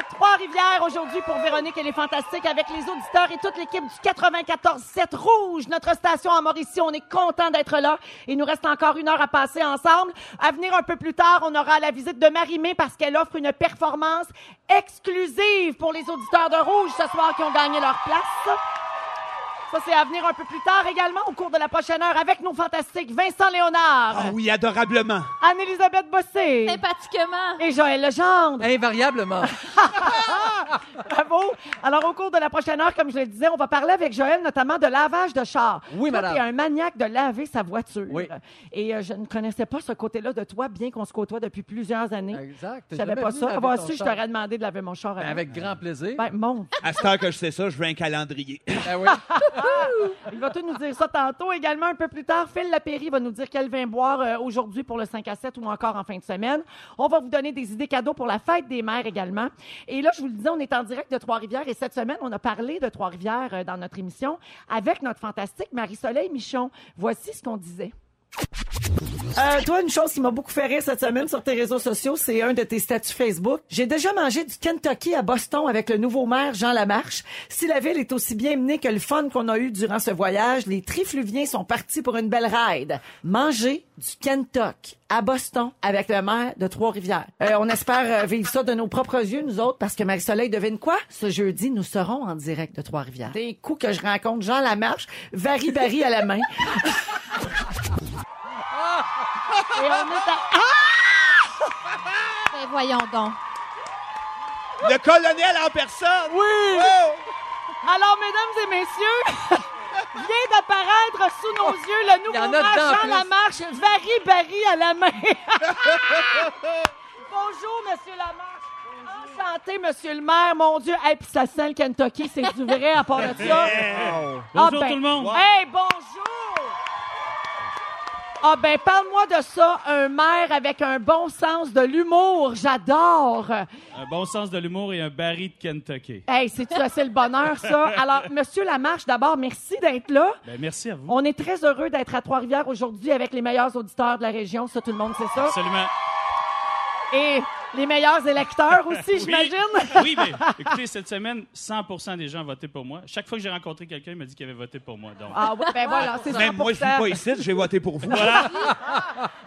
Jeudi 9 mai en direct de Trois-Rivières aujourd'hui pour Véronique et les Fantastiques avec les auditeurs et toute l'équipe du 94-7 Rouge, notre station à Mauricie. On est content d'être là. Il nous reste encore une heure à passer ensemble. À venir un peu plus tard, on aura la visite de Marie-Mé parce qu'elle offre une performance exclusive pour les auditeurs de Rouge ce soir qui ont gagné leur place. Ça, c'est à venir un peu plus tard également au cours de la prochaine heure avec nos fantastiques Vincent Léonard, Ah oui, adorablement. Anne-Élisabeth Bossé Sympathiquement. et Joël Legendre. Invariablement. Bravo. Alors, au cours de la prochaine heure, comme je le disais, on va parler avec Joël notamment de lavage de char. Oui, toi, madame. t'es un maniaque de laver sa voiture. Oui. Et euh, je ne connaissais pas ce côté-là de toi, bien qu'on se côtoie depuis plusieurs années. Exact. Je savais Jamais pas venu ça. laver Avoir ton su, je char. t'aurais demandé de laver mon char. Ben, avant. avec grand plaisir. Ben, mon. À cette heure que je sais ça, je veux un calendrier. Ben oui. Il va tout nous dire ça tantôt. Également, un peu plus tard, Phil Lapéry va nous dire quel vin boire euh, aujourd'hui pour le 5 à 7 ou encore en fin de semaine. On va vous donner des idées cadeaux pour la fête des mères également. Et là, je vous le disais, on est en direct de Trois-Rivières et cette semaine, on a parlé de Trois-Rivières euh, dans notre émission avec notre fantastique Marie-Soleil Michon. Voici ce qu'on disait. Euh, toi, une chose qui m'a beaucoup fait rire cette semaine sur tes réseaux sociaux, c'est un de tes statuts Facebook. J'ai déjà mangé du Kentucky à Boston avec le nouveau maire Jean Lamarche. Si la ville est aussi bien menée que le fun qu'on a eu durant ce voyage, les trifluviens sont partis pour une belle ride. Manger du Kentucky à Boston avec le maire de Trois-Rivières. Euh, on espère euh, vivre ça de nos propres yeux, nous autres, parce que Marie-Soleil devine quoi? Ce jeudi, nous serons en direct de Trois-Rivières. Des coups que je rencontre Jean Lamarche, Vari Barry à la main. Et on est à... Ben, voyons donc. Le colonel en personne. Oui! Oh! Alors, mesdames et messieurs, vient d'apparaître sous nos yeux le nouveau en a maire dedans, Jean plus. Lamarche, Vari Barry à la main. Bonjour, Monsieur Lamarche. Enchanté, Monsieur le maire. Mon Dieu. Hey, puis ça sent le Kentucky, c'est du vrai à part de ça. Bonjour Ah, ben, tout le monde. Hey, bonjour! Ah ben, parle-moi de ça, un maire avec un bon sens de l'humour. J'adore. Un bon sens de l'humour et un baril de Kentucky. Hey, c'est-tu assez le bonheur, ça? Alors, Monsieur Lamarche, d'abord, merci d'être là. Ben, merci à vous. On est très heureux d'être à Trois-Rivières aujourd'hui avec les meilleurs auditeurs de la région. Ça, tout le monde sait ça. Absolument. Et les meilleurs électeurs aussi, j'imagine. Oui, mais écoutez, cette semaine, 100% des gens ont voté pour moi. Chaque fois que j'ai rencontré quelqu'un, il m'a dit qu'il avait voté pour moi. Donc, Ah oui, ben voilà, c'est Même moi, je suis 100%. pas ici, j'ai voté pour vous.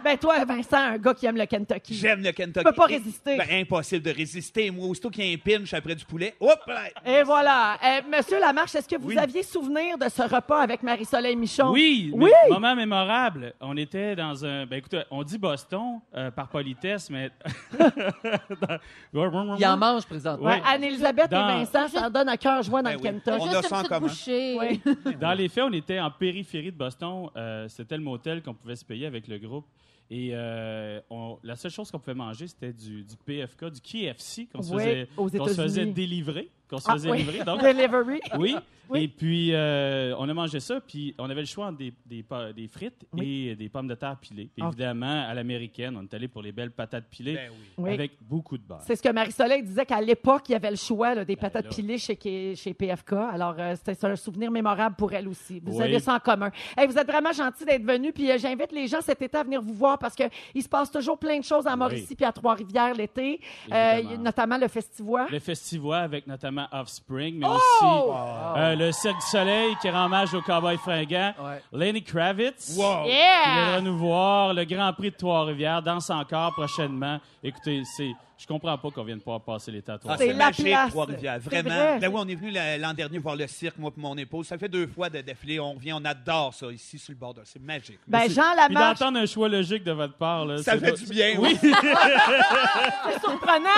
Ben toi, Vincent, un gars qui aime le Kentucky. J'aime le Kentucky. Tu peux pas résister. Ben, impossible de résister. Moi, aussitôt qu'il y a un pinch après du poulet, hop! là. Et voilà. Euh, Monsieur Lamarche, est-ce que vous Oui. aviez souvenir de ce repas avec Marie-Soleil Michon? oui, Oui! mais moment mémorable. On était dans un. Ben, écoutez, on dit Boston euh, par politesse, mais. Il en mange présentement. Ouais. Anne-Elisabeth Dans- et Vincent, ça en donne à cœur joie dans Ben le oui. Kentucky. On Juste a ça en petite commun. bouchée. Oui. Dans les faits, on était en périphérie de Boston. Euh, c'était le motel qu'on pouvait se payer avec le groupe. Et euh, on- la seule chose qu'on pouvait manger, c'était du, du PFK, du KFC qu'on se Oui, faisait, aux qu'on se faisait délivrer. Qu'on se Ah, faisait oui. livrer. Donc, Delivery. oui. Oui. Et puis, euh, on a mangé ça, puis on avait le choix entre des, des, pa- des frites Oui. et des pommes de terre pilées. Puis Ah. évidemment, à l'américaine, on est allé pour les belles patates pilées Ben oui. Oui. avec beaucoup de beurre. C'est ce que Marie-Soleil disait qu'à l'époque, il y avait le choix là, des patates là. pilées chez, chez PFK. Alors, euh, c'était un souvenir mémorable pour elle aussi. Vous Oui. avez ça en commun. Hey, vous êtes vraiment gentil d'être venu. Puis euh, j'invite les gens cet été à venir vous voir parce que il se passe toujours plein de choses à Mauricie puis à Trois-Rivières l'été. Euh, Évidemment. notamment le festival. Le festival avec notamment Offspring, mais Oh! aussi euh, le Cirque du Soleil qui rend hommage au cowboy fringant. Ouais. Lenny Kravitz. Wow! Qui Yeah! viendra nous voir. Le Grand Prix de Trois-Rivières. Danse encore prochainement. Écoutez, c'est, je comprends pas qu'on vienne pas passer l'été à Ah, Trois-Rivières. C'est magique, place. Trois-Rivières. C'est Vraiment. vrai. Ben oui, on est venu la- l'an dernier voir le cirque, moi et mon épouse. Ça fait deux fois de défilé. On revient, on adore ça ici sur le bord de. C'est magique. Ben, Jean Lamarche, d'entendre un choix logique de votre part, là, Ça fait pas- du bien. Oui. c'est surprenant.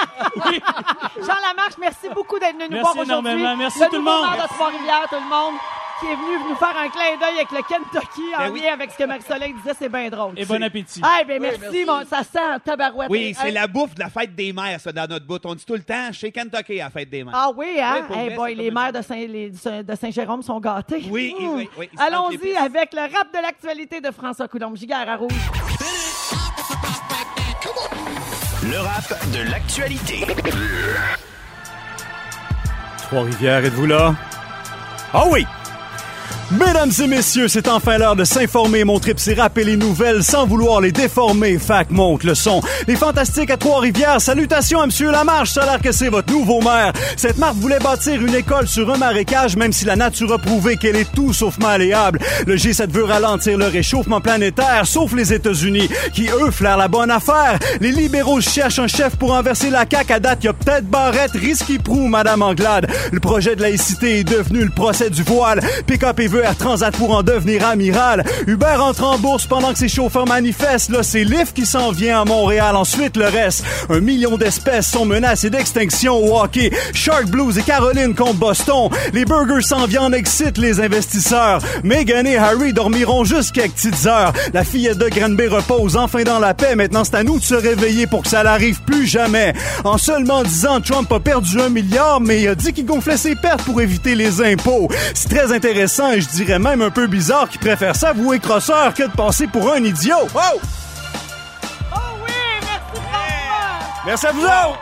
Jean Lamarche, merci beaucoup d'être venu nous Merci voir aujourd'hui. énormément. Merci le tout le monde. maire de Trois-Rivières, tout le monde, qui est venu nous faire un clin d'œil avec le Kentucky en Ben oui. lien avec ce que Marie-Soleil disait. C'est bien drôle. Et bon appétit. Ah, ben merci, merci. mon- ça sent un tabarouette. Oui, c'est Hey, la bouffe de la fête des mères, ça, dans notre bout. On dit tout le temps chez Kentucky à la fête des mères. Ah oui, hein? Oui, Hey vrai, boy, les maires de Saint- les- de Saint-Jérôme sont gâtés. Oui, Mmh. oui, oui. Allons-y avec le rap de l'actualité de François Coulombe. Giguère à rouge. Le rap de l'actualité. Trois-Rivières, êtes-vous là? Ah oui! Mesdames et messieurs, c'est enfin l'heure de s'informer. Mon trip, c'est rappeler les nouvelles sans vouloir les déformer. Fac monte le son. Les fantastiques à Trois-Rivières, salutations à Monsieur Lamarche, ça a l'air que c'est votre nouveau maire. Cette marque voulait bâtir une école sur un marécage, même si la nature a prouvé qu'elle est tout sauf malléable. Le G7 veut ralentir le réchauffement planétaire, sauf les États-Unis, qui eux flairent la bonne affaire. Les libéraux cherchent un chef pour renverser la CAQ. À date, y a peut-être Barrette, risque prou, Madame Anglade. Le projet de laïcité est devenu le procès du voile. Pick-up et veut Transat pour en devenir amiral. Uber entre en bourse pendant que ses chauffeurs manifestent. Là, c'est Lyft qui s'en vient à Montréal. Ensuite, le reste. Un million d'espèces sont menacées d'extinction au hockey. Shark Blues et Caroline contre Boston. Les burgers sans viande excitent les investisseurs. Meghan et Harry dormiront quelques petites heures. La fillette de Granby repose enfin dans la paix. Maintenant, c'est à nous de se réveiller pour que ça n'arrive plus jamais. En seulement 10 ans, Trump a perdu un milliard, mais il a dit qu'il gonflait ses pertes pour éviter les impôts. C'est très intéressant et je dirais même un peu bizarre qu'il préfère s'avouer crosseur que de passer pour un idiot. Oh! Oh oui, merci François! Merci à vous autres!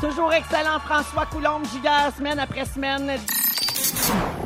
Toujours excellent, François Coulombe, Giguère, semaine après semaine.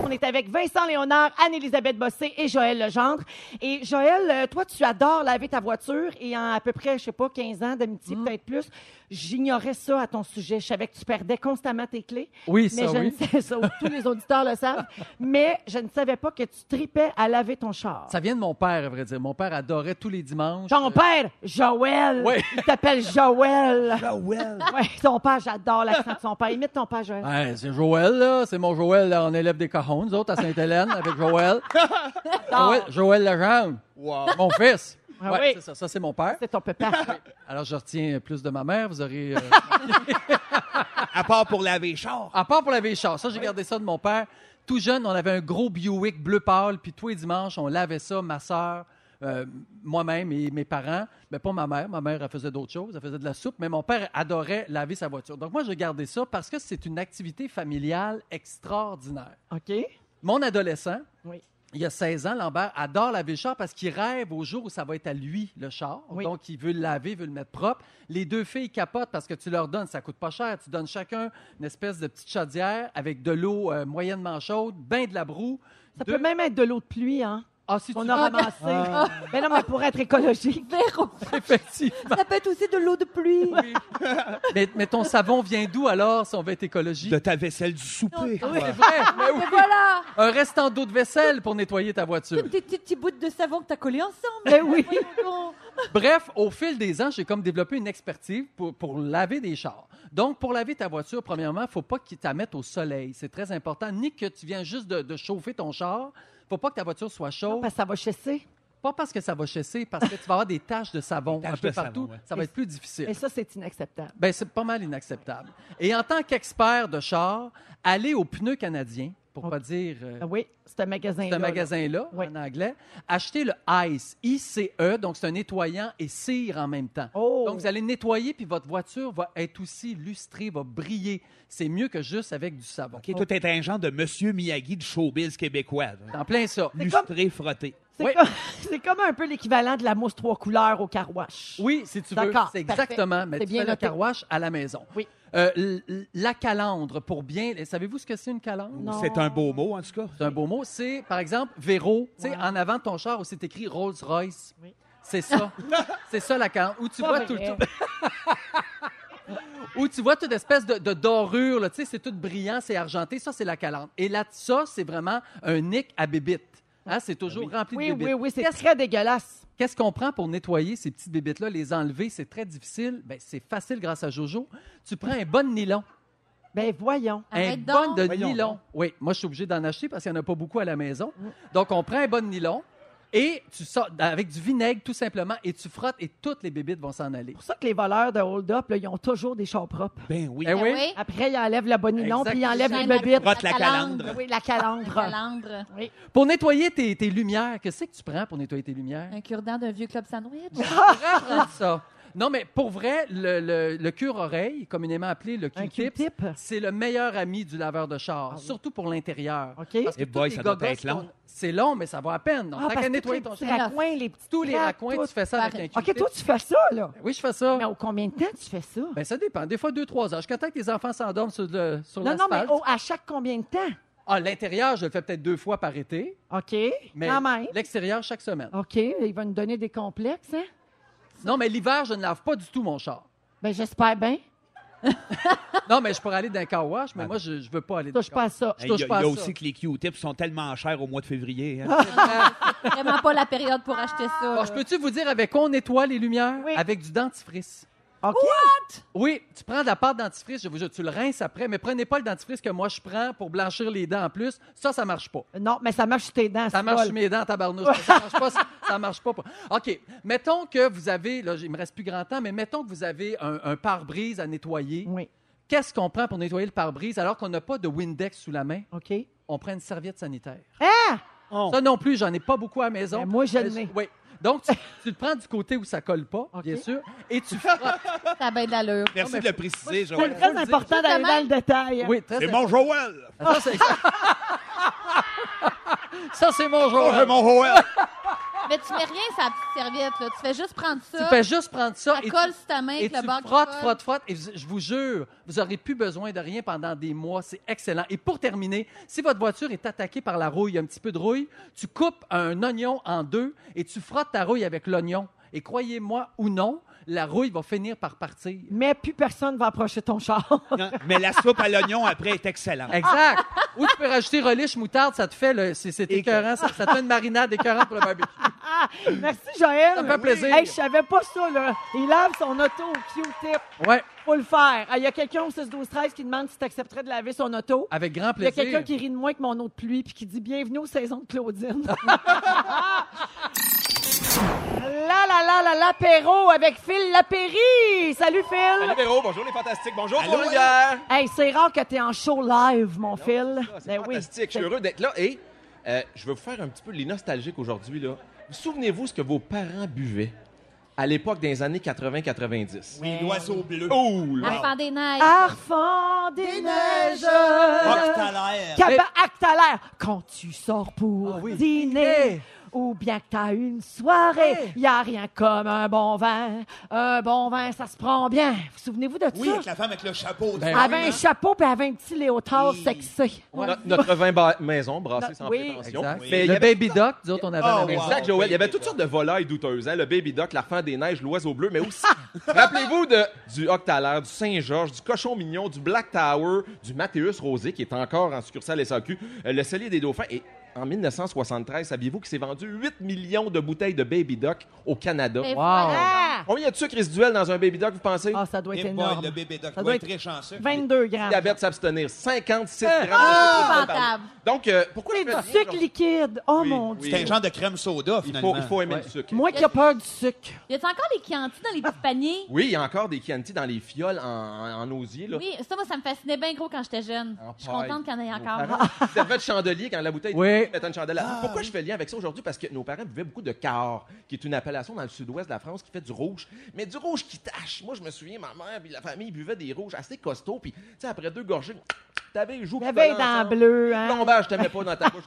On est avec Vincent Léonard, Anne-Élisabeth Bossé et Joël Legendre. Et Joël, euh, toi, tu adores laver ta voiture et en à peu près, je sais pas, 15 ans d'amitié, Mm. peut-être plus, j'ignorais ça à ton sujet. Je savais que tu perdais constamment tes clés. Oui, mais ça, je oui. ne sais ça, tous les auditeurs le savent. Mais je ne savais pas que tu tripais à laver ton char. Ça vient de mon père, à vrai dire. Mon père adorait tous les dimanches. Ton euh, père, Joël. Oui. Il t'appelle Joël. Joël. Oui, ton père, j'adore l'accent de son père. Imite ton père, Joël. Ouais, c'est Joël, là. C'est mon Joël, là. On élève des cajons, nous autres, à Sainte-Hélène, avec Joël. Joël, Joël Legendre, Wow. mon fils. Ah Ouais, oui. c'est ça. Ça, c'est mon père. C'est ton papa. Alors, je retiens plus de ma mère. Vous aurez... euh, À part pour laver char. À part pour laver les chars. Ça, j'ai gardé ça de mon père. Tout jeune, on avait un gros Buick bleu pâle, puis tous les dimanches, on lavait ça, ma soeur, moi-même et mes parents. Mais pas ma mère. Ma mère, elle faisait d'autres choses. Elle faisait de la soupe. Mais mon père adorait laver sa voiture. Donc, moi, j'ai gardé ça parce que c'est une activité familiale extraordinaire. OK? Mon adolescent. Il y a 16 ans, Lambert adore laver le char parce qu'il rêve au jour où ça va être à lui, le char. Oui. Donc, il veut le laver, veut le mettre propre. Les deux filles capotent parce que tu leur donnes, ça coûte pas cher. Tu donnes chacun une espèce de petite chaudière avec de l'eau euh, moyennement chaude, ben de la broue. Ça Deux- peut même être de l'eau de pluie, hein? Ah, si On tu a ramassé. Mais non, mais pour être écologique. Véro, effectivement. ça peut être aussi de l'eau de pluie. mais, mais ton savon vient d'où alors si on veut être écologique? De ta vaisselle du souper. Oui, c'est vrai. Mais oui. Voilà, Un restant d'eau de vaisselle pour nettoyer ta voiture. des petits, petits bouts de savon que tu as collés ensemble. Ben oui. Voyons. Bref, au fil des ans, j'ai comme développé une expertise pour, pour laver des chars. Donc, pour laver ta voiture, premièrement, il ne faut pas que tu la mettes au soleil. C'est très important. Ni que tu viens juste de, de chauffer ton char. Il ne faut pas que ta voiture soit chaude. Parce que ça va chasser. Pas parce que ça va chasser, parce que tu vas avoir des taches de savon un peu savon, partout. ouais. Ça va être plus difficile. Et ça, c'est inacceptable. Ben, c'est pas mal inacceptable. Et en tant qu'expert de char, aller au pneu canadien, pour pas dire euh, Ah Oui, c'est un magasin. c'est un magasin-là, Oui. en anglais. Achetez le ICE, I-C-E, donc c'est un nettoyant et cire en même temps. Oh. Donc, vous allez nettoyer, puis votre voiture va être aussi lustrée, va briller. C'est mieux que juste avec du savon. OK, toi, t'es un genre de Monsieur Miyagi du showbiz québécois. là. En plein ça. Lustré, frotté. C'est Oui. comme, c'est comme un peu l'équivalent de la mousse trois couleurs au carouage. Oui, si tu veux. D'accord, C'est exactement. Mais tu bien fais le noté. carouage à la maison. Oui. Euh, la calandre, pour bien... Savez-vous ce que c'est une calandre? C'est un beau mot, en tout cas. C'est un beau mot. C'est, par exemple, Véro. Tu sais, Ouais. en avant de ton char, où c'est écrit Rolls-Royce. Oui. C'est ça. c'est ça la calandre. Où tu Pas vois vrai. tout, tout- où tu vois toute espèce de, de dorure, tu sais, c'est tout brillant, c'est argenté. Ça, c'est la calandre. Et là, ça, c'est vraiment un nick à bébite. Hein, c'est toujours rempli Oui, de bébites. oui, oui, c'est Qu'est-ce très dégueulasse. Qu'est-ce qu'on prend pour nettoyer ces petites bébites-là, les enlever? C'est très difficile. Ben, c'est facile grâce à Jojo. Tu prends un bon nylon. Ben voyons. Un Arrête bon donc. de Voyons nylon. donc. Oui, moi, je suis obligé d'en acheter parce qu'il n'y en a pas beaucoup à la maison. Mm. Donc, on prend un bon nylon et tu sors avec du vinaigre, tout simplement, et tu frottes et toutes les bébites vont s'en aller. C'est pour ça que les voleurs de hold-up, là, ils ont toujours des chars propres. Ben oui. Eh oui. oui. Après, ils enlèvent le bon nylon, puis ils enlèvent les bebites. Frotte la calandre. calandre. Oui, la calandre. Calandre. Oui. Pour nettoyer tes, tes lumières, qu'est-ce que tu prends pour nettoyer tes lumières? Un cure-dent d'un vieux club sandwich. Ça. Non, mais pour vrai, le, le, le cure-oreille, communément appelé le Q-tip, Q-tip? c'est le meilleur ami du laveur de char, surtout pour l'intérieur. OK. Parce que Eh boy, les ça doit être long. C'est long, mais ça va à peine. Donc, Ah, nettoyer tous ton les petits char, raccoins, les petits tous les raccoins, tu fais ça avec un OK, Q-tip. toi, tu fais ça, là. Oui, je fais ça. Mais au combien de temps tu fais ça? Ben, ça dépend. Des fois, deux, trois heures. Jusqu'à temps que les enfants s'endorment sur, le, sur non, non, mais à chaque combien de temps? Ah, l'intérieur, je le fais peut-être deux fois par été, OK. mais Quand même. l'extérieur, chaque semaine. OK. Il va nous donner des complexes, hein? Non, mais l'hiver, je ne lave pas du tout mon char. Ben, j'espère bien. Non, mais je pourrais aller dans un car wash, mais moi, je ne veux pas aller dans Touche pas à ça. Je Il y a, pas il y a ça. aussi que les Q-tips sont tellement chers au mois de février. hein. Vraiment pas la période pour acheter ça. Bon, là. je peux-tu vous dire avec quoi on nettoie les lumières? Oui. Avec du dentifrice. OK. Oui, tu prends de la pâte dentifrice, je vous jure, tu le rinces après, mais prenez pas le dentifrice que moi je prends pour blanchir les dents en plus. Ça, ça marche pas. Non, mais ça marche sur tes dents. Ça marche sur mes dents, tabarnouche. Ça marche pas. ça- Ça marche pas. OK. Mettons que vous avez, là, il me reste plus grand temps, mais mettons que vous avez un, un pare-brise à nettoyer. Oui. Qu'est-ce qu'on prend pour nettoyer le pare-brise alors qu'on n'a pas de Windex sous la main? OK. On prend une serviette sanitaire. Ah! Oh. Ça non plus, j'en ai pas beaucoup à la maison. Ben, moi, je Mais l'ai. Oui. Donc, tu, tu le prends du côté où ça colle pas, bien sûr, et tu frottes. Ça a bien de l'allure. Merci de le préciser, C'est Joël. très important d'aller de dans le détail. Oui, très C'est mon Joël! Ça, c'est Ça, c'est mon Oh, jour. c'est mon Joël! Mais tu mets rien sur la petite serviette, là. Tu fais juste prendre ça. Tu fais juste prendre ça ça et tu, colle sur ta main et avec le tu bord qui frottes, colle. frottes, frottes. Et je vous jure, vous n'aurez plus besoin de rien pendant des mois. C'est excellent. Et pour terminer, si votre voiture est attaquée par la rouille, un petit peu de rouille, tu coupes un oignon en deux et tu frottes ta rouille avec l'oignon. Et croyez-moi ou non, la rouille va finir par partir. Mais plus personne va approcher ton char. Non, mais la soupe à l'oignon après est excellente. Exact. Ou tu peux rajouter relish, moutarde, ça te fait le, c'est, c'est écœurant, ça, ça te fait une marinade écœurante pour le barbecue. Ah, merci, Joël. Ça me fait plaisir. Hey, je savais pas ça, là. Il lave son auto au Q-tip. Ouais, Faut le faire. Ah, Il y a quelqu'un au 6 12 13 qui demande si tu accepterais de laver son auto. avec grand Il y a plaisir. quelqu'un qui rit de moi avec mon eau de pluie puis qui dit bienvenue aux saisons de Claudine. là, là, là, là, l'apéro avec Phil Lapéry. Salut, Phil. Salut Véro, bonjour les fantastiques, bonjour Allô, Trois-Rivières. Hey, c'est rare que tu es en show live, mon Phil. C'est Ben oui. fantastique, je suis heureux d'être là et euh, je veux vous faire un petit peu les nostalgiques aujourd'hui. là. Vous Souvenez-vous ce que vos parents buvaient à l'époque des années 80-90? Oui, l'oiseau bleu. Oh, là. Des neiges. Arfand des neiges. Octalaire. À l'air. Quand tu sors pour Ah oui. dîner. Ou bien que t'as une soirée, y a rien comme un bon vin. Un bon vin, ça se prend bien. Vous souvenez-vous de Oui, ça? avec la femme avec le chapeau. Ben Elle avait un chapeau puis elle avait un petit léotard sexy. Ouais. No- notre vin ba- maison, brassé No- sans oui. prétention. Exact. Mais il y le avait baby duck, nous autres, on avait à la Oh, maison. wow. Exact, Joël. Il y avait toutes sortes de volailles douteuses. hein, Le baby duck, la fin des neiges, l'oiseau bleu, mais aussi, rappelez-vous de, du octalaire, du Saint-Georges, du cochon mignon, du Black Tower, du Mathéus Rosé, qui est encore en succursale SAQ, euh, le cellier des dauphins. Et en 1973, saviez-vous qu'il s'est vendu 8 millions de bouteilles de baby duck au Canada? Mais Wow. voilà. Ah! Combien y a de sucre résiduel dans un baby duck, vous pensez? Ah, ça doit être Eh boy, énorme. le bébé doc Ça doit être très chanceux. 22 grammes. Diabète s'abstenir, 56 Ah! grammes sucre par- Épouvantable. Donc, euh, pourquoi je C'est fais sucre liquide. Oh Oui, mon oui. Dieu. C'est un genre de crème soda, Il finalement. faut, il faut aimer Ouais. le sucre. Moi qui ai peur du sucre. Y a-t-il encore les Chianti dans les petits paniers? Oui, il y a encore des Chianti dans les fioles en, en, en osier. Là. Oui, ça, moi, ça me fascinait bien gros quand j'étais jeune. En Je suis paille. contente qu'il y en ait encore. parents servaient de chandelier quand la bouteille Oui. Une chandelle. Pourquoi je fais lien avec ça aujourd'hui? Parce que nos parents buvaient beaucoup de Cahors, qui est une appellation dans le sud-ouest de la France qui fait du rouge. Mais du rouge qui tache. Moi, je me souviens, ma mère et la famille buvaient des rouges assez costauds. Puis, tu sais, après deux gorgées, t'avais les joues dents ensemble. bleues, hein? Plombage, je t'aimais pas dans ta bouche.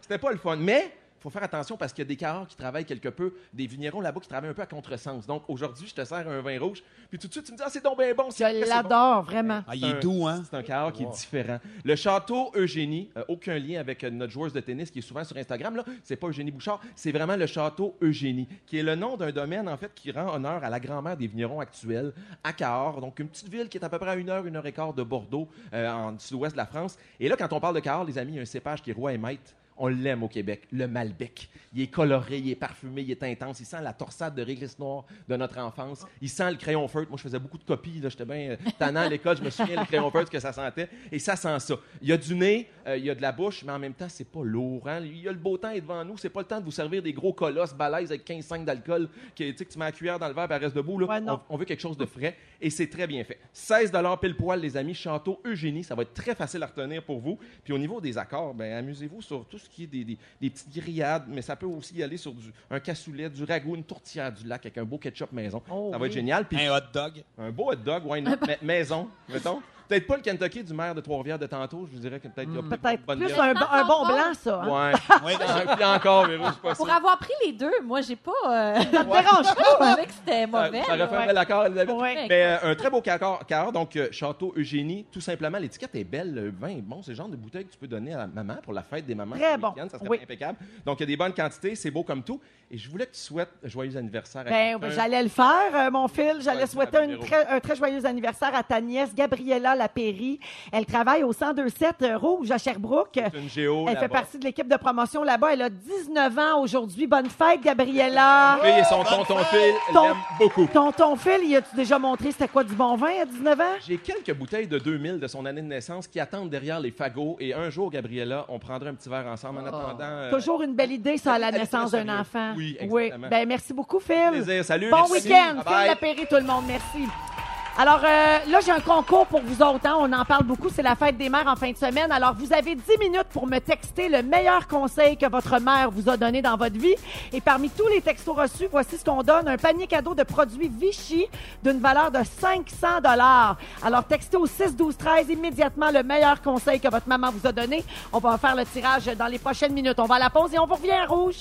C'était- pas le fun. Mais faut faire attention parce qu'il y a des Cahors qui travaillent quelque peu, des vignerons là-bas qui travaillent un peu à contresens. Donc aujourd'hui, je te sers un vin rouge, puis tout de suite, tu me dis, ah, c'est donc bien bon. Je bon. l'adore, vraiment. Ah, il est doux, hein? C'est un Cahors qui est différent. Le château Eugénie, euh, aucun lien avec euh, notre joueuse de tennis qui est souvent sur Instagram. Là, c'est pas Eugénie Bouchard, c'est vraiment le château Eugénie, qui est le nom d'un domaine en fait qui rend honneur à la grand-mère des vignerons actuels à Cahors, donc une petite ville qui est à peu près à une heure, une heure et quart de Bordeaux, euh, en sud-ouest de la France. Et là, quand on parle de Cahors, les amis, il y a un cépage qui est roi et maître. On l'aime au Québec, le Malbec. Il est coloré, il est parfumé, il est intense. Il sent la torsade de réglisse noire de notre enfance. Il sent le crayon feutre. Moi, je faisais beaucoup de copies. J'étais bien euh, tannant à l'école. Je me souviens le crayon feutre que ça sentait. Et ça sent ça. Il y a du nez, euh, il y a de la bouche, mais en même temps, c'est pas lourd. hein. Il y a le beau temps est devant nous. C'est pas le temps de vous servir des gros colosses balèzes avec 15,5 d'alcool que tu mets la cuillère dans le verre et elle reste debout. Là. Ouais, non. On- on veut quelque chose de frais et c'est très bien fait. 16 pile poil, les amis. Château Eugénie, ça va être très facile à retenir pour vous. Puis au niveau des accords, ben, amusez-vous sur tout ce qui est des, des- des petites grillades, mais ça peut aussi y aller sur du, un cassoulet, du ragoût, une tourtière du lac avec un beau ketchup maison. Oh, ça va oui. être génial. Puis Un hot dog. un beau hot dog, not? Ma- maison, mettons. Peut-être pas le Kentucky du maire de Trois-Rivières de tantôt, je vous dirais que peut-être il y a peut-être Peut-être une bonne plus viande. un, bon- un bon blanc, ça. hein? Ouais. Ouais, Ah, Puis encore, Véro, je suis pas Pour sûr. avoir pris les deux, moi, j'ai pas. Euh... Ça te dérange je trouvais que c'était Ça, mauvais. ça aurait fait un bel accord, Elisabeth. Ouais. Mais euh, un très beau cacao, cacao, donc euh, Château Eugénie, tout simplement. L'étiquette est belle, le vin est bon. C'est le genre de bouteille que tu peux donner à la maman pour la fête des mamans. Très bon. Ça serait Oui. impeccable. Donc, il y a des bonnes quantités, c'est beau comme tout. Et je voulais que tu souhaites un joyeux anniversaire à Ben, j'allais le faire, euh, mon fil. J'allais souhaiter une Véro. très- un très joyeux anniversaire à ta nièce, Gabriella Lapéry. Elle travaille au 1027 euh, Rouge à Sherbrooke. C'est une géo Elle fait partie de l'équipe de promotion là-bas. Elle a 19 ans aujourd'hui. Bonne fête, Gabriella. Oui, et son tonton Phil, l'aime beaucoup. Tonton Phil, il a-tu déjà montré c'était quoi du bon vin à 19 ans? J'ai quelques bouteilles de 2000 de son année de naissance qui attendent derrière les fagots. Et un jour, Gabriella, on prendra un petit verre ensemble en attendant. euh, Toujours une belle idée, ça, à la naissance d'un enfant. Oui, exactement. Ben, merci beaucoup, Phil. plaisir. Salut. Bon week-end. Phil Lapéry, tout le monde. Merci. Alors euh, là, j'ai un concours pour vous autres. hein. On en parle beaucoup. C'est la fête des mères en fin de semaine. Alors, vous avez 10 minutes pour me texter le meilleur conseil que votre mère vous a donné dans votre vie. Et parmi tous les textos reçus, voici ce qu'on donne. Un panier cadeau de produits Vichy d'une valeur de 500 dollars. Alors, textez au 6 12 13 immédiatement le meilleur conseil que votre maman vous a donné. On va faire le tirage dans les prochaines minutes. On va à la pause et on vous revient rouge.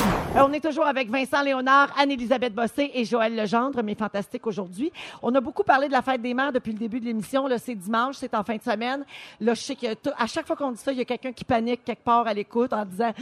Euh, On est toujours avec Vincent Léonard, Anne-Élisabeth Bossé et Joël Legendre, mais fantastique aujourd'hui. On a beaucoup parlé de la fête des mères depuis le début de l'émission. Là, c'est dimanche, c'est en fin de semaine. Là, je sais que à chaque fois qu'on dit ça, il y a quelqu'un qui panique quelque part à l'écoute en disant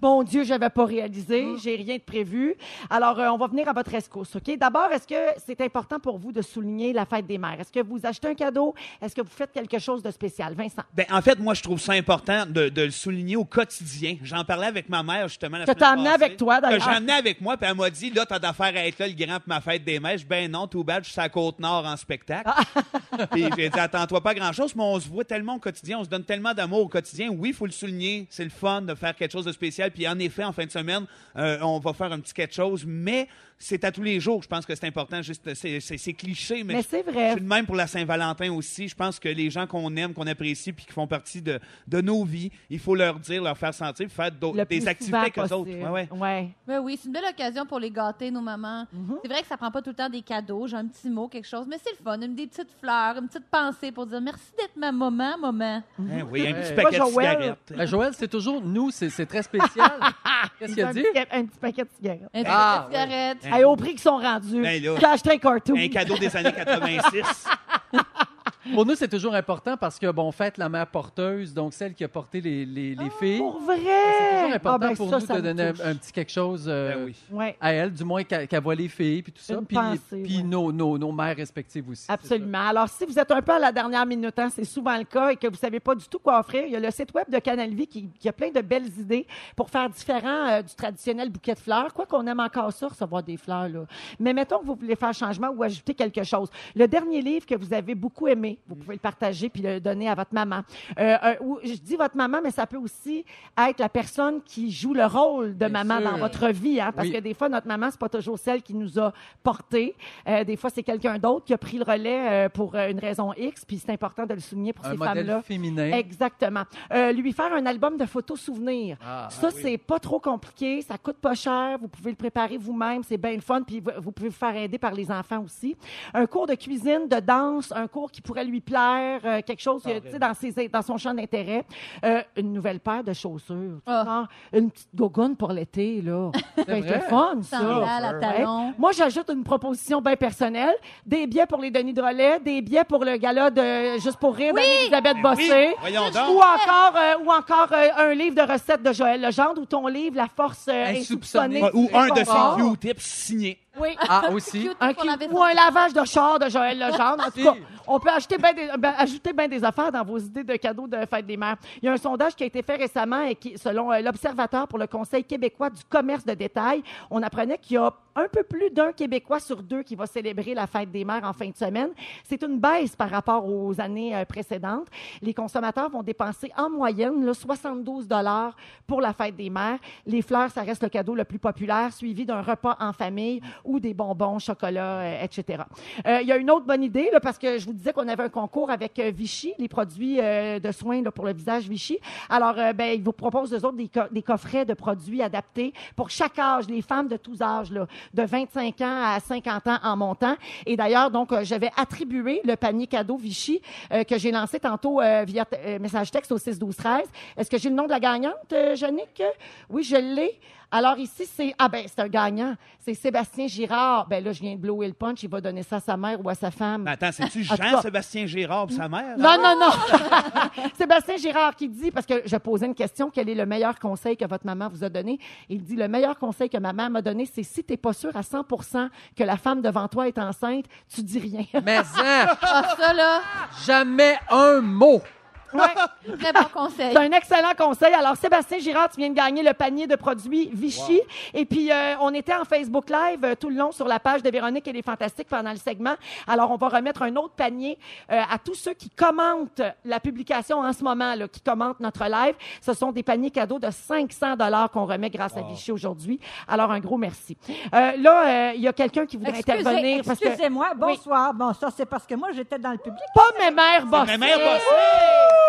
Bon Dieu, j'avais pas réalisé, j'ai rien de prévu. Alors, euh, on va venir à votre rescousse, OK? D'abord, est-ce que c'est important pour vous de souligner la fête des mères? Est-ce que vous achetez un cadeau? Est-ce que vous faites quelque chose de spécial? Vincent. Ben, en fait, moi, je trouve ça important de, de le souligner au quotidien. J'en parlais avec ma mère, justement, la semaine passée. Avec toi, d'ailleurs. Que j'ai amené avec moi, puis elle m'a dit, là, t'as d'affaires à être là, le grand, pour ma fête des mèches. Ben non, tout bad, je suis à Côte-Nord en spectacle. puis j'ai dit, attends-toi pas grand-chose, mais on se voit tellement au quotidien, on se donne tellement d'amour au quotidien. Oui, il faut le souligner, c'est le fun de faire quelque chose de spécial. Puis en effet, en fin de semaine, euh, on va faire un petit quelque chose, mais c'est à tous les jours. Je pense que c'est important. Juste, c'est, cliché, mais, c'est vrai. je suis de même pour la Saint-Valentin aussi. Je pense que les gens qu'on aime, qu'on apprécie, puis qui font partie de, de nos vies, il faut leur dire, leur faire sentir, faire d'autres- des activités souvent avec eux autres. possible. Ouais, ouais. Ouais. Ben oui, c'est une belle occasion pour les gâter, nos mamans. C'est vrai que ça prend pas tout le temps des cadeaux, j'ai un petit mot, quelque chose, mais c'est le fun. Une, des petites fleurs, une petite pensée pour dire merci d'être ma maman, maman. Hein, oui, un petit paquet de cigarettes. Ben, Joël, c'est toujours nous, c'est très spécial. Qu'est-ce qu'il a dit? petit, un petit paquet de cigarettes. Un petit Ah, paquet de cigarettes. ouais. Hey, au prix qu'ils sont rendus. Ben là. J'ai acheté un cartoon. Un cadeau des années 86. Pour nous, c'est toujours important parce que, bon, on fête la mère porteuse, donc celle qui a porté les, les, les filles. Pour vrai? C'est toujours important Ah, ben, pour ça, nous ça de me donner un, touche. un petit quelque chose euh, Ben oui. Ouais, à elle, du moins qu'elle qu'elle voit les filles, puis tout ça. Une Puis, pensée, puis ouais. nos, nos, nos mères respectives aussi. absolument. Alors, si vous êtes un peu à la dernière minute, hein, c'est souvent le cas, et que vous savez pas du tout quoi offrir, il y a le site web de Canal Vie qui, qui a plein de belles idées pour faire différent euh, du traditionnel bouquet de fleurs. Quoi qu'on aime encore ça, recevoir des fleurs, là. Mais mettons que vous voulez faire changement ou ajouter quelque chose. Le dernier livre que vous avez beaucoup aimé, vous pouvez le partager puis le donner à votre maman. Euh, euh, ou- je dis votre maman, mais ça peut aussi être la personne qui joue le rôle de Bien maman sûr. dans votre vie, hein, parce Oui. que des fois, notre maman, c'est pas toujours celle qui nous a portés. Euh, des fois, c'est quelqu'un d'autre qui a pris le relais pour une raison X, puis c'est important de le souligner pour Un ces femmes-là. féminin. Exactement. Lui faire un album de photos souvenirs. Ah, ça, c'est pas trop compliqué. Ça coûte pas cher. Vous pouvez le préparer vous-même. C'est bien le fun. Puis vous, vous pouvez vous faire aider par les enfants aussi. Un cours de cuisine, de danse, un cours qui pourrait lui plaire, euh, quelque chose euh, tu sais, dans, ses, dans son champ d'intérêt. Euh, une nouvelle paire de chaussures. Ah. Une petite gogoune pour l'été, là. Vrai. le fun, ça. Sandales à Ouais. talons. Moi, j'ajoute une proposition bien personnelle. Des billets pour les Denis Drolet, des billets pour le gala de Juste pour rire d'Elisabeth Bossé. Oui, voyons Ou encore, euh, ou encore euh, un livre de recettes de Joël Legendre ou ton livre La force euh, Insoupçonnée. insoupçonnée. Ouais, Ou un de Confort. ses Q-tips signés. Oui. Ah, aussi. Cute Un pour qui- laver ou un lavage de char de Joël Legendre. En tout cas, on peut acheter ben des, ben, ajouter bien des affaires dans vos idées de cadeaux de fête des mères. Il y a un sondage qui a été fait récemment et qui, selon euh, l'Observateur pour le Conseil québécois du commerce de détail, on apprenait qu'il y a un peu plus d'un Québécois sur deux qui va célébrer la fête des mères en fin de semaine. C'est une baisse par rapport aux années euh, précédentes. Les consommateurs vont dépenser en moyenne là, 72 dollars pour la fête des mères. Les fleurs, ça reste le cadeau le plus populaire, suivi d'un repas en famille ou des bonbons, chocolat, euh, etc. Euh, Il y a une autre bonne idée, là, parce que je vous disais qu'on avait un concours avec euh, Vichy, les produits de soins là, pour le visage Vichy. Alors, ben, ils vous proposent, eux autres, des, co- des coffrets de produits adaptés pour chaque âge, les femmes de tous âges, là, de 25 ans à 50 ans en montant. Et d'ailleurs, donc, je vais attribuer le panier cadeau Vichy euh, que j'ai lancé tantôt euh, via euh, message texte au 6 12 13. Est-ce que j'ai le nom de la gagnante, Jannick? Oui, je l'ai. Alors ici, c'est... Ah ben, c'est un gagnant. C'est Sébastien Girard. Ben là, je viens de blower le punch. Il va donner ça à sa mère ou à sa femme. Mais attends, c'est-tu Jean-Sébastien Girard et sa mère? Non, non, non. Sébastien Girard qui dit, parce que je posais une question, quel est le meilleur conseil que votre maman vous a donné? Il dit, le meilleur conseil que ma mère m'a donné, c'est si tu n'es pas sûr à 100% que la femme devant toi est enceinte, tu dis rien. Mais hein, Ah, ça, là, jamais un mot. Ouais. très bon conseil. C'est un excellent conseil. Alors, Sébastien Girard, tu viens de gagner le panier de produits Vichy. Et puis, euh, on était en Facebook Live euh, tout le long sur la page de Véronique et les Fantastiques pendant le segment. Alors, on va remettre un autre panier euh, à tous ceux qui commentent la publication en ce moment, là, qui commentent notre live. Ce sont des paniers cadeaux de 500 dollars qu'on remet grâce à Vichy aujourd'hui. Alors, un gros merci. Euh, là, euh, il y a quelqu'un qui voudrait Excusez- intervenir. parce que Excusez-moi, bonsoir. Bon, ça, c'est parce que moi, j'étais dans le public. Pas mes mères bossées. Ma mère bossée!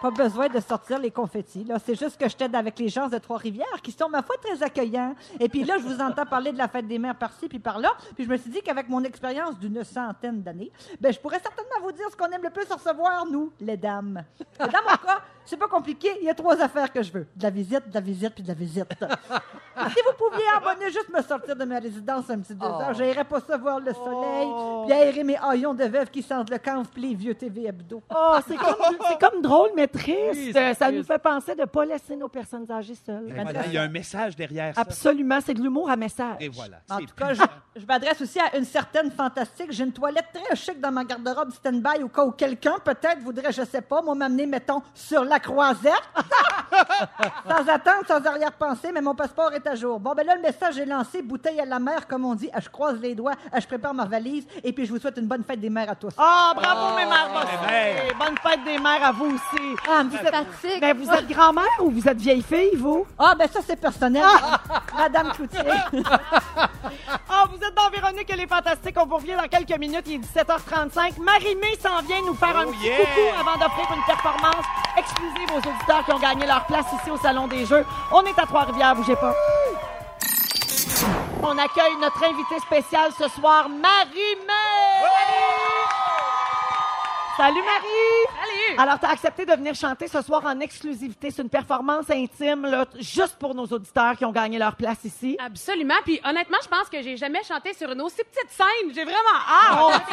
Pas besoin de sortir les confettis. Là. C'est juste que j'étais avec les gens de Trois-Rivières qui sont, ma foi, très accueillants. Et puis là, je vous entends parler de la fête des mères par-ci puis par-là. Puis je me suis dit qu'avec mon expérience d'une centaine d'années, ben, je pourrais certainement vous dire ce qu'on aime le plus recevoir, nous, les dames. Dans mon cas, c'est pas compliqué. Il y a trois affaires que je veux. De la visite, de la visite puis de la visite. si vous pouviez abonner juste me sortir de ma résidence un petit deux heures, j'irais pas ça voir le soleil puis aérer mes haillons de veuve qui sentent le camp puis les vieux TV hebdo. Oh, c'est comme, c'est comme drôle, mais triste. Oui, ça triste. nous fait penser de ne pas laisser nos personnes âgées seules. Voilà, il y a un message derrière ça. Absolument, c'est de l'humour à message. Et voilà. En tout cas, je, je m'adresse aussi à une certaine fantastique. J'ai une toilette très chic dans ma garde-robe stand-by au cas où quelqu'un, peut-être, voudrait, je sais pas, moi, m'amener, mettons, sur la croisette. sans attendre, sans arrière-pensée, mais mon passeport est à jour. Bon, ben là, le message est lancé, bouteille à la mer, comme on dit. Ah, Je croise les doigts, ah, je prépare ma valise, et puis je vous souhaite une bonne fête des mères à tous. Ah, bravo, mes mères bossées. mes mères. Bonne fête des mères à vous aussi. Ah, vous êtes fatigue. Ben, vous êtes grand-mère ou vous êtes vieille fille, vous? Ah, ben ça, c'est personnel. Madame Cloutier. Ah, vous êtes dans Véronique, elle est fantastique. On vous revient dans quelques minutes. Il est 17h35. Marie-Mé s'en vient nous faire un Oh, petit yeah! coucou avant d'offrir une performance exclusive aux auditeurs qui ont gagné leur place ici au Salon des Jeux. On est à Trois-Rivières, bougez pas. On accueille notre invité spécial ce soir, Marie-Mé! Salut Marie! Salut! Alors, tu as accepté de venir chanter ce soir en exclusivité. C'est une performance intime, là, juste pour nos auditeurs qui ont gagné leur place ici. Absolument. Puis honnêtement, je pense que j'ai jamais chanté sur une aussi petite scène. J'ai vraiment hâte. Oh.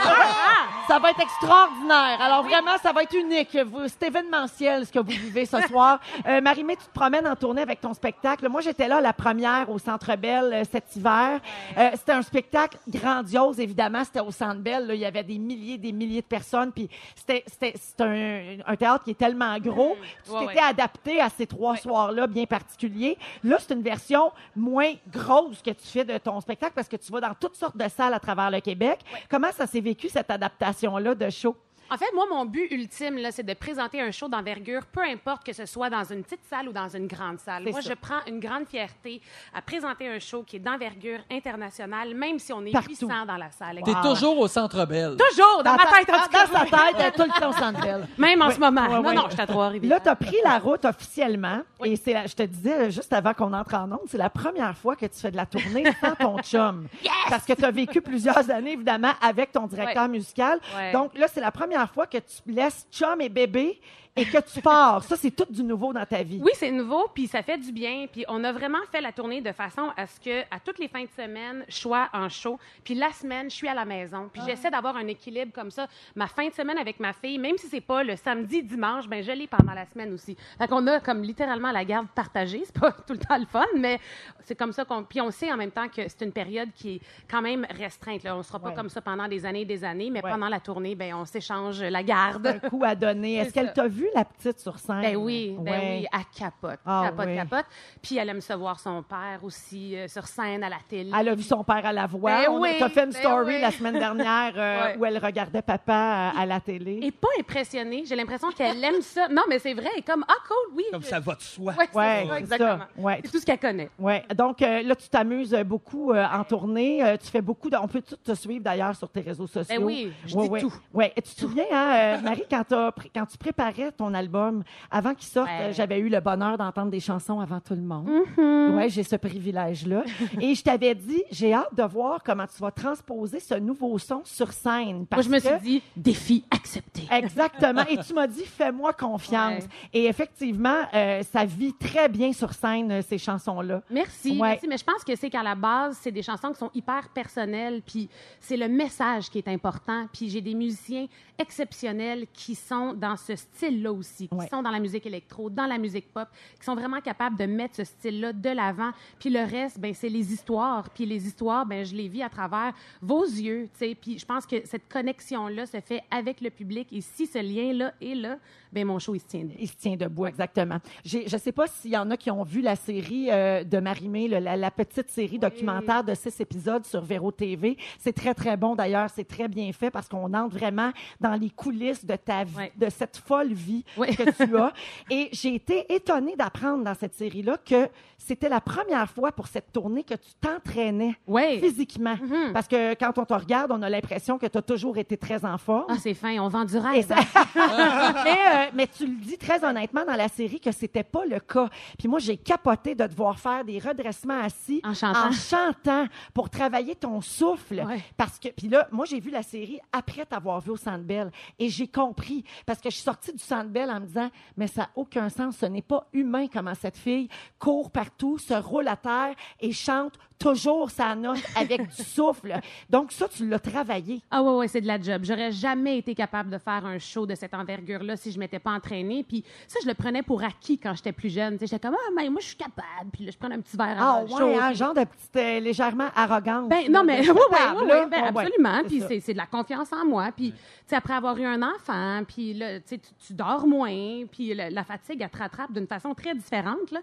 Ça va être extraordinaire. Alors vraiment, ça va être unique. Vous- C'est événementiel ce que vous vivez ce soir. Euh, Marie-Mé, tu te promènes en tournée avec ton spectacle. Moi, j'étais là la première au Centre Bell euh, cet hiver. Euh, c'était un spectacle grandiose, évidemment. C'était au Centre Bell. là. Il y avait des milliers, des milliers de personnes. Puis c'est un, un théâtre qui est tellement gros. Tu Ouais, t'étais ouais. adapté à ces trois soirs-là bien particuliers. Là, c'est une version moins grosse que tu fais de ton spectacle parce que tu vas dans toutes sortes de salles à travers le Québec. Comment ça s'est vécu, cette adaptation-là de show? En fait, moi, mon but ultime, là, c'est de présenter un show d'envergure, peu importe que ce soit dans une petite salle ou dans une grande salle. Moi, ça. je prends une grande fierté à présenter un show qui est d'envergure internationale, même si on est Partout. 800 dans la salle. T'es toujours au Centre Bell. Toujours, dans, ma ta- tête, en tout cas. Dans sa tête, elle tout le temps au Centre Bell. Même en Oui. ce moment. Ouais, non, ouais. non, je suis à Trois-Rivières. Là, tu as pris la route officiellement. Et c'est, la- je te disais juste avant qu'on entre en onde, c'est la première fois que tu fais de la tournée sans ton chum. Parce que tu as vécu plusieurs années, évidemment, avec ton directeur musical. Donc là, c'est la première fois que tu laisses chum et bébé et que tu pars. Ça, c'est tout du nouveau dans ta vie. Oui, c'est nouveau, puis ça fait du bien. Puis on a vraiment fait la tournée de façon à ce que, à toutes les fins de semaine, je sois en show. Puis la semaine, je suis à la maison. Puis j'essaie d'avoir un équilibre comme ça. Ma fin de semaine avec ma fille, même si c'est pas le samedi, dimanche, ben je l'ai pendant la semaine aussi. Fait qu'on a comme littéralement la garde partagée. C'est pas tout le temps le fun, mais c'est comme ça qu'on. Puis on sait en même temps que c'est une période qui est quand même restreinte. Là. On sera pas Ouais. comme ça pendant des années et des années, mais Ouais. pendant la tournée, ben on s'échange la garde. Un coup à donner. Est-ce qu'elle t'a vu vu la petite sur scène? Ben oui, ben Ouais. oui, elle capote, Ah capote, oui. capote. Puis elle aime se voir son père aussi euh, sur scène à la télé. Elle a vu son père à la voix. Ben On oui, a fait une ben story oui. la semaine dernière euh, Ouais. où elle regardait papa à, à la télé. Et pas impressionnée. J'ai l'impression qu'elle aime ça. Non, mais c'est vrai. Elle est comme, ah, cool, oui. Comme ça va de soi. Ouais, c'est Ouais, c'est exactement. ça. Ouais. C'est tout ce qu'elle connaît. Ouais. Donc euh, là, tu t'amuses beaucoup euh, en tournée. Euh, tu fais beaucoup de... On peut tout te suivre d'ailleurs sur tes réseaux sociaux. Ben oui, je Ouais, dis ouais. tout. Ouais. Et tu te souviens, hein, euh, Marie, quand tu préparais ton album, avant qu'il sorte, Ouais. j'avais eu le bonheur d'entendre des chansons avant tout le monde. Mm-hmm. Ouais, j'ai ce privilège-là. Et je t'avais dit, j'ai hâte de voir comment tu vas transposer ce nouveau son sur scène. Moi, parce je me que- suis dit, défi accepté. Exactement. Et tu m'as dit, fais-moi confiance. Ouais. Et effectivement, euh, ça vit très bien sur scène, euh, ces chansons-là. Merci, Ouais. merci. Mais je pense que c'est qu'à la base, c'est des chansons qui sont hyper personnelles, puis c'est le message qui est important. Puis j'ai des musiciens exceptionnels qui sont dans ce style-là aussi, qui Ouais. sont dans la musique électro, dans la musique pop, qui sont vraiment capables de mettre ce style-là de l'avant. Puis le reste, ben c'est les histoires. Puis les histoires, ben je les vis à travers vos yeux, tu sais. Puis je pense que cette connexion-là se fait avec le public. Et si ce lien-là est là, ben mon show, il se tient. Il se tient debout, exactement. Je ne sais pas s'il y en a qui ont vu la série euh, de Marimé, la, la petite série documentaire de six épisodes sur Véro TV. C'est très, très bon d'ailleurs. C'est très bien fait parce qu'on entre vraiment dans les coulisses de ta vie, de cette folle vie Que tu as. Et j'ai été étonnée d'apprendre dans cette série-là que c'était la première fois pour cette tournée que tu t'entraînais physiquement. Mhm. Parce que quand on te regarde, on a l'impression que tu as toujours été très en forme. Ah, c'est fin, on vend du rêve. ça- mais, euh, mais tu le dis très honnêtement dans la série que c'était pas le cas. Puis moi, j'ai capoté de te voir faire des redressements assis En chantant. chantant pour travailler ton souffle. Parce que, puis là, moi, j'ai vu la série après t'avoir vu au Centre Bell et j'ai compris. Parce que je suis sortie du Centre Bell en me disant, mais ça n'a aucun sens. Ce n'est pas humain comment cette fille court partout, se roule à terre et chante toujours sa note avec du souffle. Donc ça, tu l'as travaillé. Ah ouais, ouais, c'est de la job. J'aurais jamais été capable de faire un show de cette envergure-là si je m'étais pas entraînée. Puis ça, je le prenais pour acquis quand j'étais plus jeune. J'étais comme, ah, mais moi, je suis capable. Puis là, je prenais un petit verre Ah avant le ouais, show. hein, Puis- genre de petite euh, légèrement arrogante. Ben, non, mais oui, oui, là. ben, Ouais, ouais, absolument. Puis c'est c'est de la confiance en moi. Puis, tu sais, après avoir eu un enfant, puis là, tu- tu dors moins, puis la, la fatigue, elle te rattrape d'une façon très différente, là.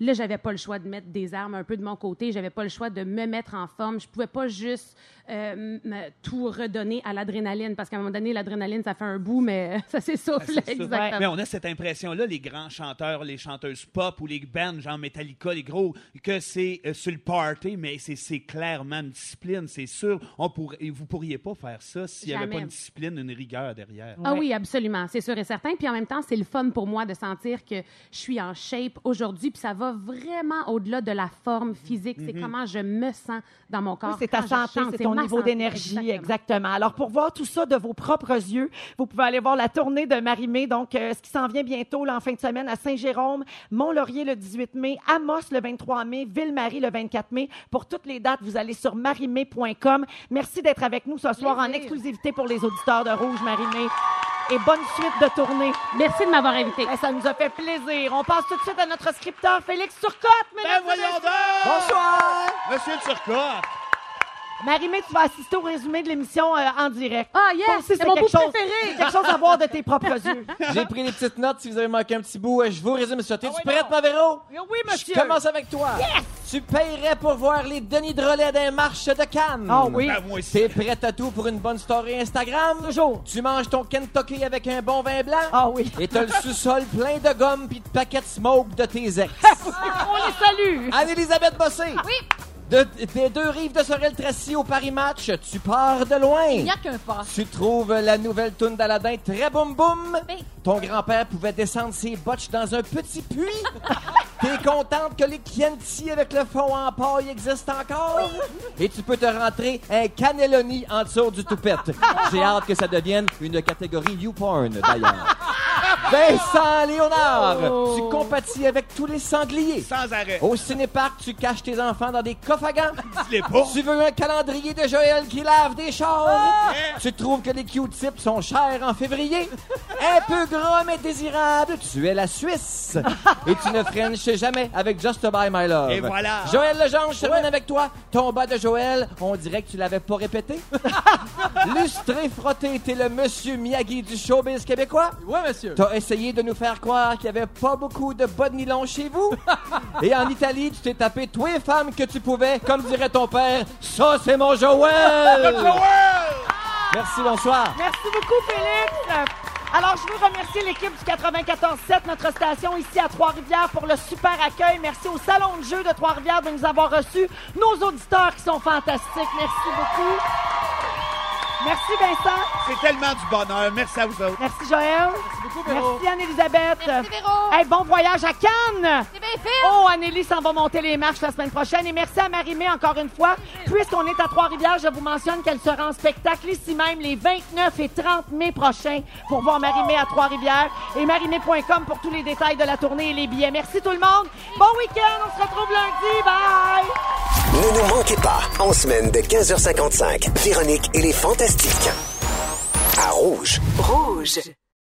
Là, j'avais pas le choix de mettre des armes un peu de mon côté. J'avais pas le choix de me mettre en forme. Je pouvais pas juste euh, me- tout redonner à l'adrénaline parce qu'à un moment donné, l'adrénaline, ça fait un bout, mais ça s'essouffle. Ça. Exactement. Mais on a cette impression-là, les grands chanteurs, les chanteuses pop ou les bands, genre Metallica, les gros, que c'est euh, sur le party, mais c'est- c'est clairement une discipline, c'est sûr. On pourrait, et vous pourriez pas faire ça s'il n'y avait pas une discipline, une rigueur derrière. Ah oui, absolument, c'est sûr et certain. Puis en même temps, c'est le fun pour moi de sentir que je suis en shape aujourd'hui, puis ça va vraiment au-delà de la forme physique. C'est comment je me sens dans mon corps. Oui, c'est ta santé, c'est ton ma niveau d'énergie, exactement. exactement. Alors, pour voir tout ça de vos propres yeux, vous pouvez aller voir la tournée de Marimé, donc euh, ce qui s'en vient bientôt, là, en fin de semaine, à Saint-Jérôme, Mont-Laurier le 18 mai, Amos le 23 mai, Ville-Marie le 24 mai. Pour toutes les dates, vous allez sur marimé.com. Merci d'être avec nous ce soir en exclusivité pour les auditeurs de Rouge, Marimé. Et bonne suite de tournée. Merci de m'avoir invité. Ben, ça nous a fait plaisir. On passe tout de suite à notre scripteur Félix Turcotte, Ben voyons donc! Bonsoir! Monsieur Turcotte! Marimé, tu vas assister au résumé de l'émission euh, en direct. Ah, yes! C'est mon quelque bout chose, préféré! quelque chose à voir de tes propres yeux. J'ai pris les petites notes si vous avez manqué un petit bout. Euh, Je vous résume ça. T'es-tu Ah oui, prête, ma Véro? Oui, Je commence avec toi. Tu paierais pour voir les Denis Drolet d'un marche de Cannes. Ah oui, Ben, moi aussi. T'es prête à tout pour une bonne story Instagram? toujours. Tu manges ton Kentucky avec un bon vin blanc? Ah oui. Et t'as le sous-sol plein de gomme pis de paquets de smoke de tes ex. On les salue. Anne-Elisabeth Bossé. Oui. De, des deux rives de Sorel-Tracy au Paris Match, tu pars de loin. Il n'y a qu'un pas. Tu trouves la nouvelle toune d'Aladin très boum boum. Oui. Ton grand-père pouvait descendre ses botches dans un petit puits. T'es contente que les Chianti avec le fond en paille existent encore? Et tu peux te rentrer un cannelloni en dessous du toupette. J'ai hâte que ça devienne une catégorie YouPorn, d'ailleurs. Vincent Léonard, tu compatis avec tous les sangliers. Sans arrêt. Au cinéparc, tu caches tes enfants dans des coffres à gants. Dis-les pas. Tu veux un calendrier de Joël qui lave des chars? Tu trouves que les Q-tips sont chers en février? Un peu gras mais désirable, tu es la Suisse. Et tu ne frenches jamais avec Just By My Love. Et voilà. Joël Legendre, je termine avec toi. Ton bas de Joël, on dirait que tu l'avais pas répété. Lustré frotté, t'es le monsieur Miyagi du showbiz québécois. Ouais, monsieur. T'as essayé de nous faire croire qu'il n'y avait pas beaucoup de bas de nylon chez vous? Et en Italie, tu t'es tapé tous les femmes que tu pouvais, comme dirait ton père. Ça, c'est mon Joël! Merci, bonsoir. Merci beaucoup, Félix. Alors, je veux remercier l'équipe du 94.7, notre station ici à Trois-Rivières, pour le super accueil. Merci au Salon de jeu de Trois-Rivières de nous avoir reçus. Nos auditeurs qui sont fantastiques. Merci beaucoup. Merci, Vincent. C'est tellement du bonheur. Merci à vous autres. Merci, Joël. Beaucoup, Véro. Merci, Anne-Élisabeth. Merci, Véro. Hey, bon voyage à Cannes. C'est bien fait. Oh, Anneli s'en va monter les marches la semaine prochaine. Et merci à Marie-Mé encore une fois. Puisqu'on est à Trois-Rivières, je vous mentionne qu'elle sera en spectacle ici même les 29 et 30 mai prochains pour voir Marie-Mé à Trois-Rivières. Et marimé.com pour tous les détails de la tournée et les billets. Merci tout le monde. Bon week-end. On se retrouve lundi. Bye. Ne nous manquez pas, en semaine de 15h55, Véronique et les Fantastiques. À Rouge. Rouge.